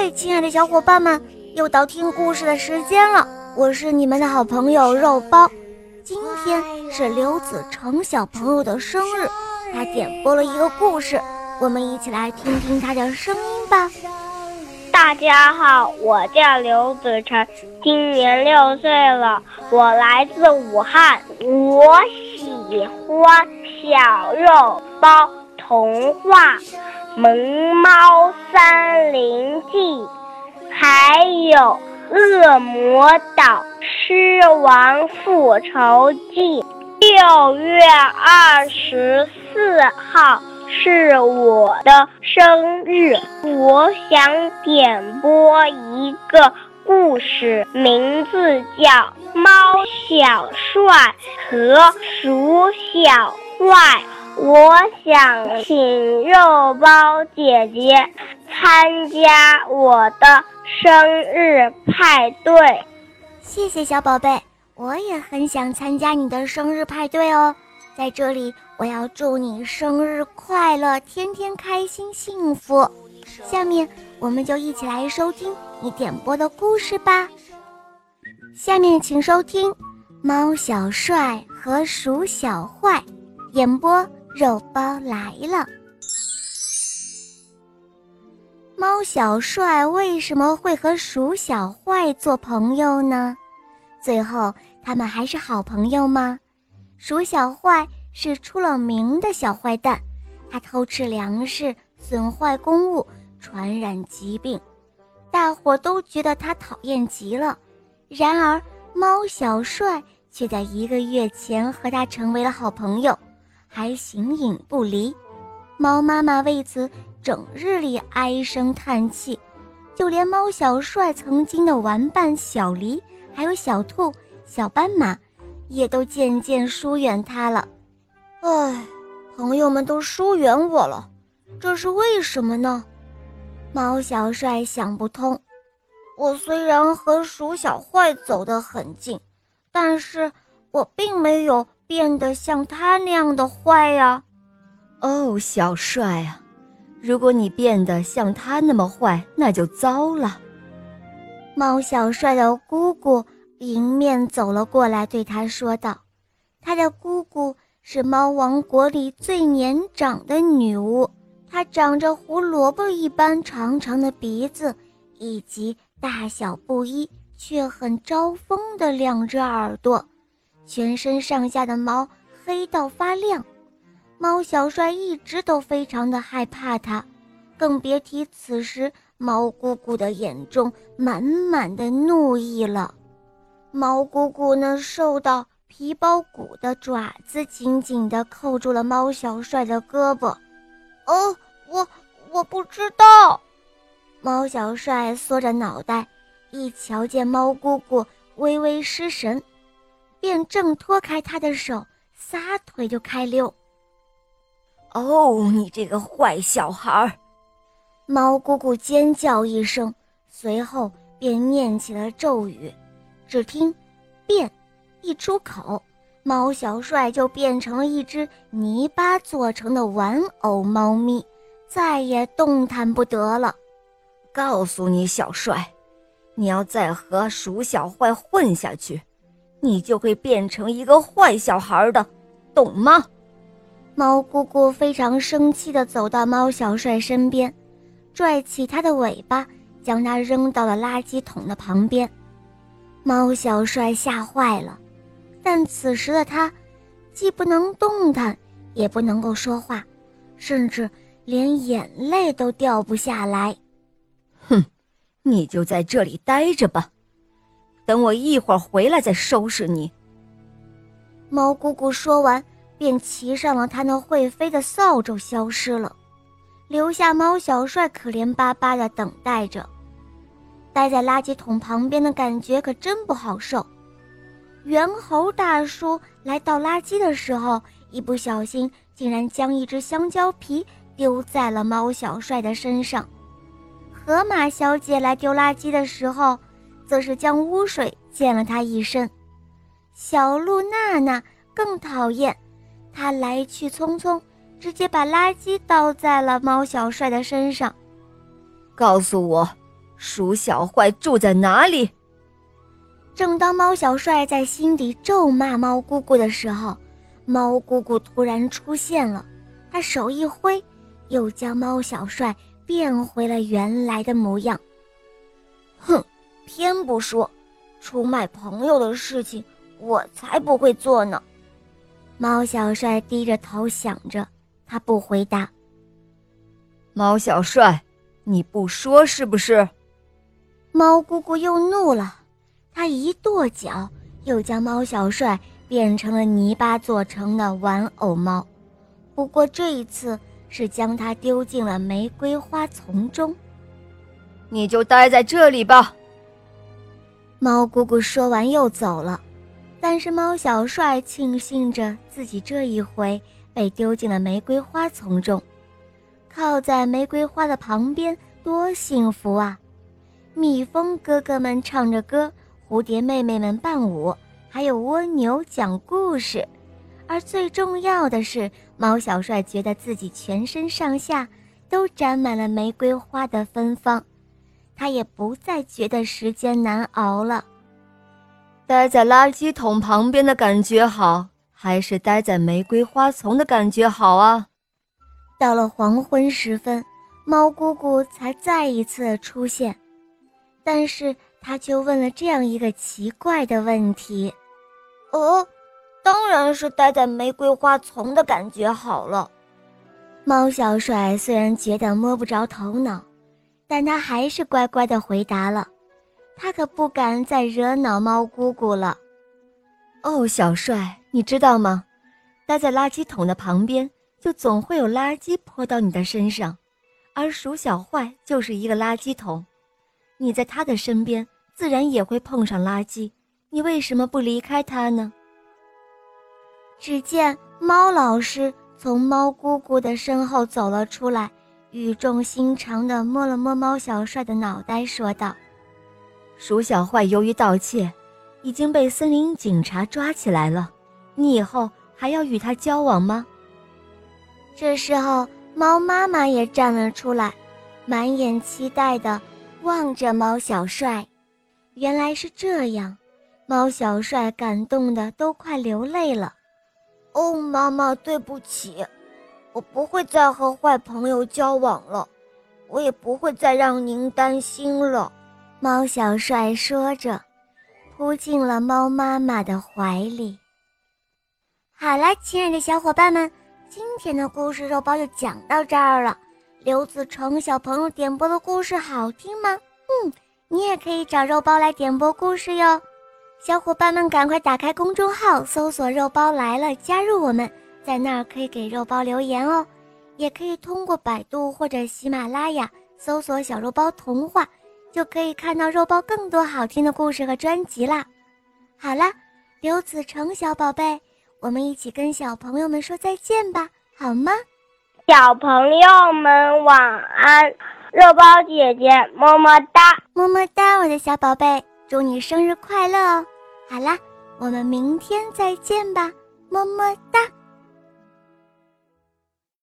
嗨，亲爱的小伙伴们，又到听故事的时间了。我是你们的好朋友肉包。今天是刘子成小朋友的生日，他点播了一个故事，我们一起来听听他的声音吧。大家好，我叫刘子成，今年六岁了，我来自武汉，我喜欢小肉包童话。《萌猫森林记》，还有《恶魔岛狮王复仇记》。六月二十四号是我的生日，我想点播一个故事，名字叫《猫小帅和鼠小坏》。我想请肉包姐姐参加我的生日派对。谢谢小宝贝，我也很想参加你的生日派对哦。在这里，我要祝你生日快乐，天天开心幸福。下面，我们就一起来收听你点播的故事吧。下面请收听《猫小帅和鼠小坏》演播。肉包来了。猫小帅为什么会和鼠小坏做朋友呢？最后他们还是好朋友吗？鼠小坏是出了名的小坏蛋，他偷吃粮食、损坏公物、传染疾病，大伙都觉得他讨厌极了。然而猫小帅却在一个月前和他成为了好朋友。还形影不离，猫妈妈为此整日里唉声叹气，就连猫小帅曾经的玩伴小狸，还有小兔、小斑马，也都渐渐疏远他了。唉，朋友们都疏远我了，这是为什么呢？猫小帅想不通。我虽然和鼠小坏走得很近，但是我并没有。变得像他那样的坏呀！哦，小帅啊，如果你变得像他那么坏，那就糟了。猫小帅的姑姑迎面走了过来，对他说道：“他的姑姑是猫王国里最年长的女巫，她长着胡萝卜一般长长的鼻子，以及大小不一却很招风的两只耳朵。”全身上下的毛黑到发亮，猫小帅一直都非常的害怕它，更别提此时猫姑姑的眼中满满的怒意了。猫姑姑那瘦到皮包骨的爪子紧紧地扣住了猫小帅的胳膊。哦，我我不知道。猫小帅缩着脑袋，一瞧见猫姑姑微微失神。便挣脱开他的手，撒腿就开溜。哦，你这个坏小孩！猫姑姑尖叫一声，随后便念起了咒语。只听“变”一出口，猫小帅就变成了一只泥巴做成的玩偶猫咪，再也动弹不得了。告诉你，小帅，你要再和鼠小坏混下去。你就会变成一个坏小孩的，懂吗？猫姑姑非常生气地走到猫小帅身边，拽起他的尾巴，将他扔到了垃圾桶的旁边。猫小帅吓坏了，但此时的他既不能动弹，也不能够说话，甚至连眼泪都掉不下来。哼，你就在这里待着吧。等我一会儿回来再收拾你。猫姑姑说完，便骑上了他那会飞的扫帚，消失了，留下猫小帅可怜巴巴的等待着。待在垃圾桶旁边的感觉可真不好受。猿猴大叔来倒垃圾的时候，一不小心竟然将一只香蕉皮丢在了猫小帅的身上。河马小姐来丢垃圾的时候。则是将污水溅了他一身，小鹿娜娜更讨厌，她来去匆匆，直接把垃圾倒在了猫小帅的身上。告诉我，鼠小坏住在哪里？正当猫小帅在心底咒骂猫姑姑的时候，猫姑姑突然出现了，她手一挥，又将猫小帅变回了原来的模样。哼，偏不说，出卖朋友的事情我才不会做呢。猫小帅低着头想着，他不回答。猫小帅，你不说是不是？猫姑姑又怒了。她一跺脚，又将猫小帅变成了泥巴做成的玩偶猫，不过这一次是将它丢进了玫瑰花丛中。你就待在这里吧。猫姑姑说完又走了，但是猫小帅庆幸着自己这一回被丢进了玫瑰花丛中，靠在玫瑰花的旁边，多幸福啊！蜜蜂哥哥们唱着歌。蝴蝶妹妹们伴舞，还有蜗牛讲故事，而最重要的是，猫小帅觉得自己全身上下都沾满了玫瑰花的芬芳，他也不再觉得时间难熬了。待在垃圾桶旁边的感觉好，还是待在玫瑰花丛的感觉好啊？到了黄昏时分，猫姑姑才再一次出现，但是。她却问了这样一个奇怪的问题：“哦，当然是待在玫瑰花丛的感觉好了。”猫小帅虽然觉得摸不着头脑，但他还是乖乖地回答了。他可不敢再惹恼猫姑姑了。哦，小帅，你知道吗？待在垃圾桶的旁边，就总会有垃圾泼到你的身上，而鼠小坏就是一个垃圾桶。你在他的身边，自然也会碰上垃圾。你为什么不离开他呢？只见猫老师从猫姑姑的身后走了出来，语重心长地摸了摸猫小帅的脑袋，说道：“鼠小坏由于盗窃，已经被森林警察抓起来了。你以后还要与他交往吗？”这时候，猫妈妈也站了出来，满眼期待的。望着猫小帅，原来是这样，猫小帅感动的都快流泪了。哦，妈妈，对不起，我不会再和坏朋友交往了，我也不会再让您担心了。猫小帅说着，扑进了猫妈妈的怀里。好了，亲爱的小伙伴们，今天的故事肉包就讲到这儿了。刘子成小朋友点播的故事好听吗？嗯，你也可以找肉包来点播故事哟。小伙伴们，赶快打开公众号，搜索“肉包来了”，加入我们，在那儿可以给肉包留言哦。也可以通过百度或者喜马拉雅搜索“小肉包童话”，就可以看到肉包更多好听的故事和专辑啦。好了，刘子成小宝贝，我们一起跟小朋友们说再见吧，好吗？小朋友们晚安，肉包姐姐么么哒，么么哒，我的小宝贝，祝你生日快乐哦！好啦，我们明天再见吧，么么哒。